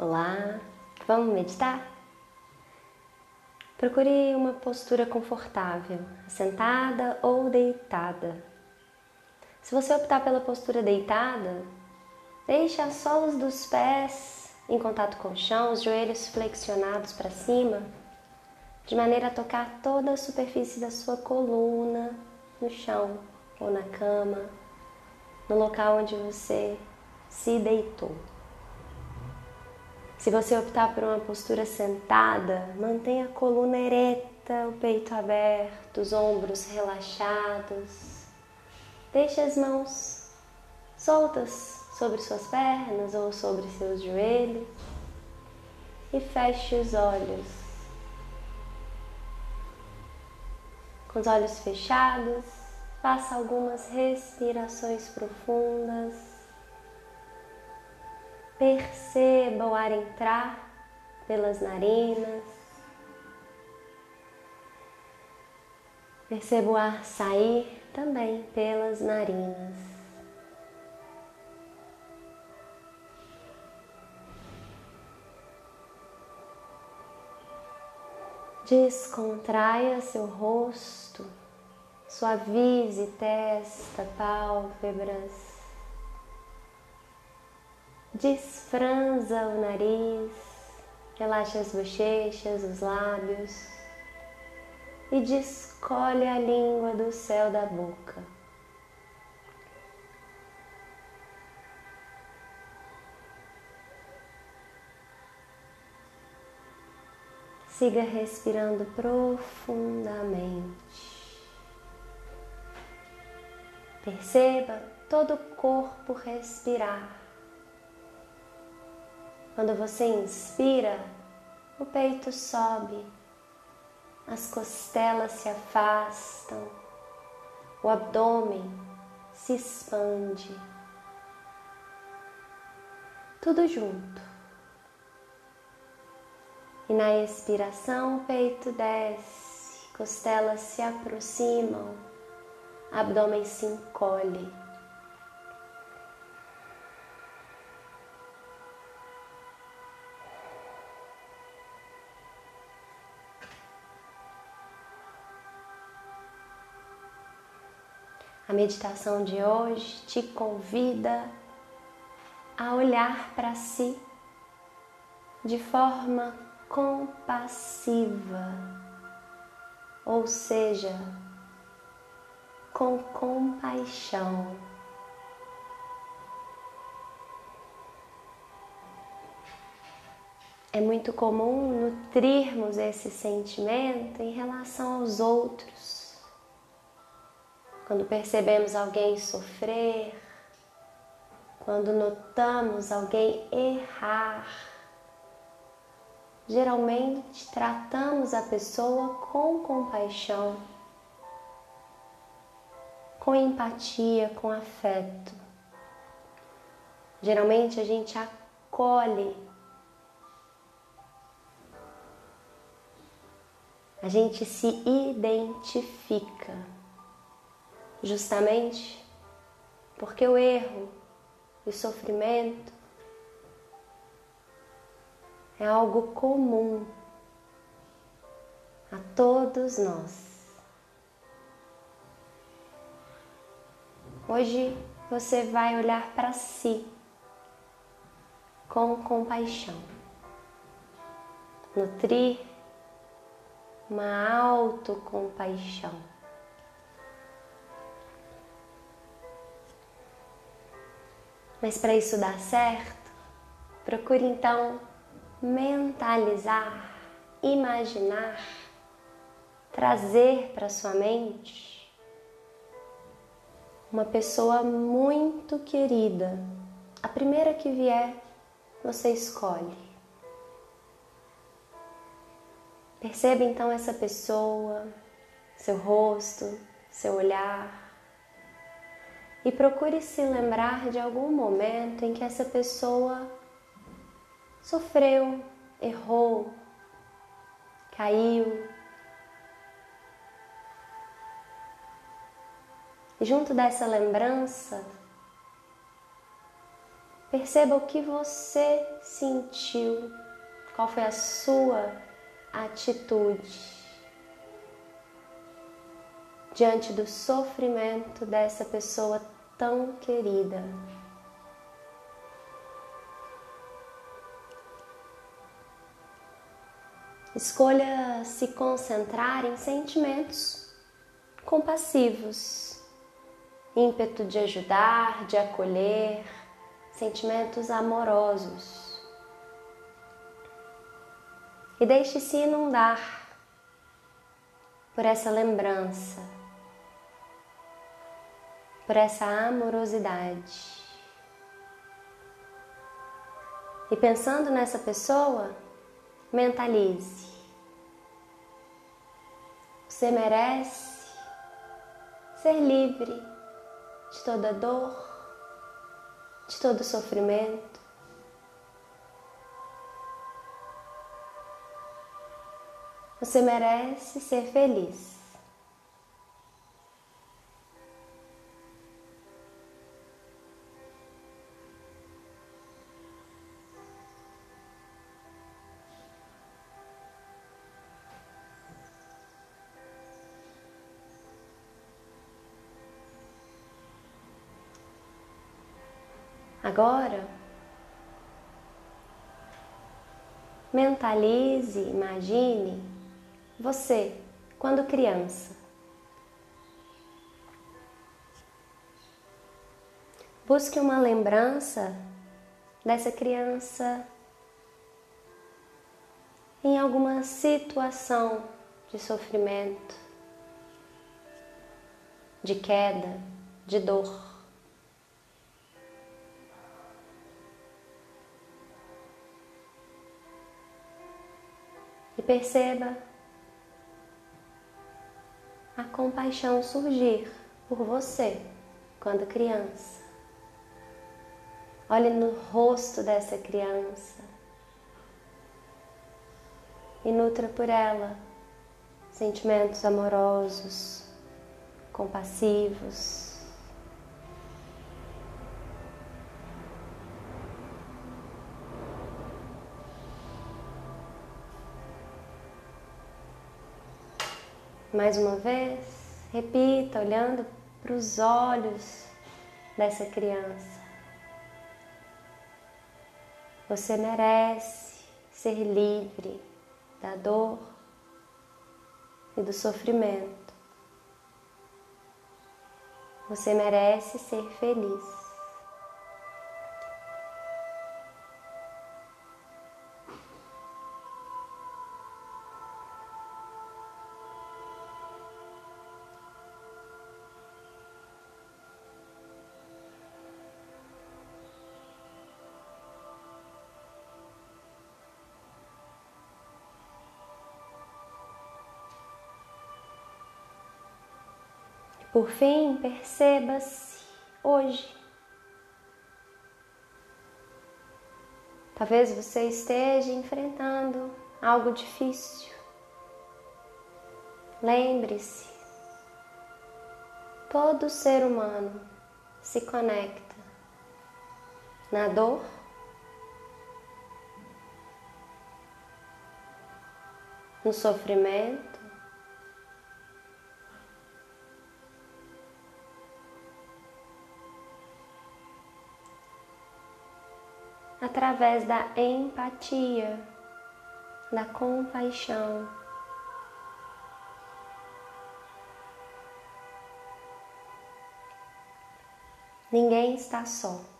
Olá, vamos meditar? Procure uma postura confortável, sentada ou deitada. Se você optar pela postura deitada, deixe as solas dos pés em contato com o chão, os joelhos flexionados para cima, de maneira a tocar toda a superfície da sua coluna no chão ou na cama, no local onde você se deitou. Se você optar por uma postura sentada, mantenha a coluna ereta, o peito aberto, os ombros relaxados. Deixe as mãos soltas sobre suas pernas ou sobre seus joelhos e feche os olhos. Com os olhos fechados, faça algumas respirações profundas. Perceba o ar entrar pelas narinas. Perceba o ar sair também pelas narinas. Descontraia seu rosto, suavize testa, pálpebras. Desfranza o nariz, relaxa as bochechas, os lábios e descolhe a língua do céu da boca. Siga respirando profundamente. Perceba todo o corpo respirar. Quando você inspira, o peito sobe, as costelas se afastam, o abdômen se expande. Tudo junto. E na expiração, o peito desce, costelas se aproximam, abdômen se encolhe. A meditação de hoje te convida a olhar para si de forma compassiva, ou seja, com compaixão. É muito comum nutrirmos esse sentimento em relação aos outros quando percebemos alguém sofrer, quando notamos alguém errar, geralmente tratamos a pessoa com compaixão, com empatia, com afeto. Geralmente a gente acolhe, a gente se identifica justamente porque o erro e o sofrimento é algo comum a todos nós. Hoje você vai olhar para si com compaixão, nutrir uma autocompaixão. Mas para isso dar certo, procure então mentalizar, imaginar, trazer para sua mente uma pessoa muito querida. A primeira que vier, você escolhe. Perceba então essa pessoa, seu rosto, seu olhar e procure se lembrar de algum momento em que essa pessoa sofreu, errou, caiu. E junto dessa lembrança, Perceba o que você sentiu, qual foi a sua atitude diante do sofrimento dessa pessoa tão querida. Escolha se concentrar em sentimentos compassivos, ímpeto de ajudar, de acolher, sentimentos amorosos. E deixe-se inundar por essa lembrança, por essa amorosidade. E pensando nessa pessoa, mentalize. Você merece ser livre de toda dor, de todo sofrimento. Você merece ser feliz. Agora, mentalize, imagine você quando criança. Busque uma lembrança dessa criança em alguma situação de sofrimento, de queda, de dor. Perceba a compaixão surgir por você quando criança. Olhe no rosto dessa criança e nutra por ela sentimentos amorosos, compassivos. Mais uma vez, repita olhando para os olhos dessa criança. Você merece ser livre da dor e do sofrimento. Você merece ser feliz. Por fim, perceba-se hoje. Talvez você esteja enfrentando algo difícil. Lembre-se, todo ser humano se conecta na dor, no sofrimento através da empatia, da compaixão. Ninguém está só.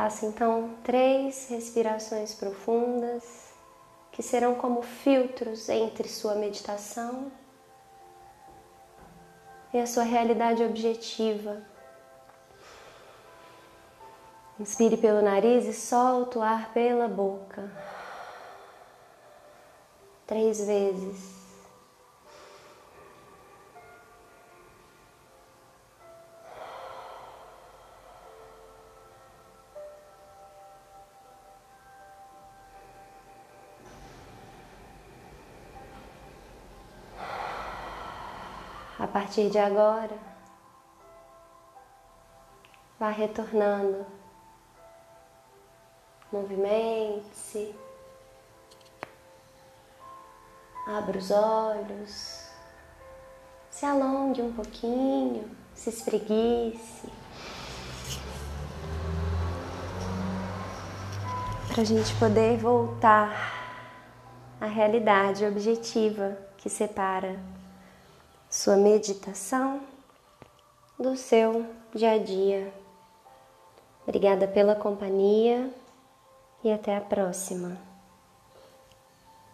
Faça então três respirações profundas que serão como filtros entre sua meditação e a sua realidade objetiva. Inspire pelo nariz e solte o ar pela boca. Três vezes. Partir de agora, vá retornando. Movimente-se. Abra os olhos. Se alongue um pouquinho. Se espreguice. Para a gente poder voltar à realidade objetiva que separa sua meditação do seu dia a dia. Obrigada pela companhia e até a próxima.